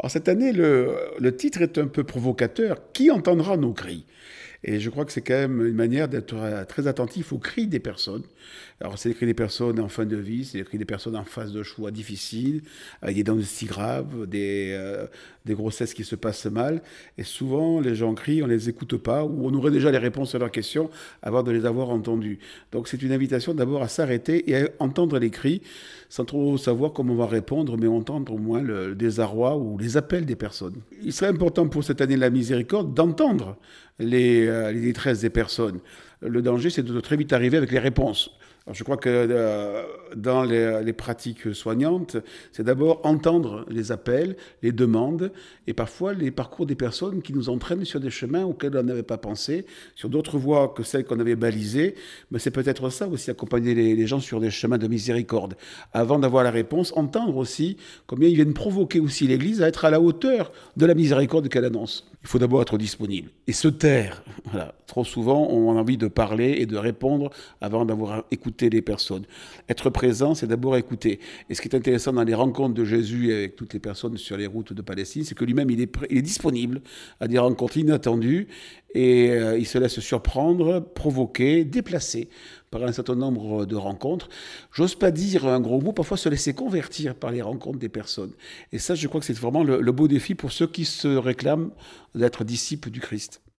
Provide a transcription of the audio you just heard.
Alors cette année, le, titre est un peu provocateur. Qui entendra nos cris? Et je crois que c'est quand même une manière d'être euh, très attentif aux cris des personnes. Alors, c'est les cris des personnes en fin de vie, c'est les cris des personnes en phase de choix difficiles, avec des si graves, des, euh, des grossesses qui se passent mal. Et souvent, les gens crient, on ne les écoute pas, ou on aurait déjà les réponses à leurs questions avant de les avoir entendues. Donc, c'est une invitation d'abord à s'arrêter et à entendre les cris, sans trop savoir comment on va répondre, mais entendre au moins le désarroi ou les appels des personnes. Il serait important pour cette année de la miséricorde d'entendre les, euh, les détresses des personnes. Le danger, c'est de très vite arriver avec les réponses je crois que euh, dans les, pratiques soignantes, c'est d'abord entendre les appels, les demandes et parfois les parcours des personnes qui nous entraînent sur des chemins auxquels on n'avait pas pensé, sur d'autres voies que celles qu'on avait balisées. Mais c'est peut-être ça aussi, accompagner les, les, gens sur des chemins de miséricorde. Avant d'avoir la réponse, entendre aussi combien ils viennent provoquer aussi l'Église à être à la hauteur de la miséricorde qu'elle annonce. Il faut d'abord être disponible et se taire. Voilà. Trop souvent, on a envie de parler et de répondre avant d'avoir écouté les personnes. Être présent, c'est d'abord écouter. Et ce qui est intéressant dans les rencontres de Jésus avec toutes les personnes sur les routes de Palestine, c'est que lui-même, il est, disponible à des rencontres inattendues et euh, il se laisse surprendre, provoquer, déplacer par un certain nombre de rencontres. J'ose pas dire un gros mot, parfois se laisser convertir par les rencontres des personnes. Et ça, je crois que c'est vraiment le beau défi pour ceux qui se réclament d'être disciples du Christ.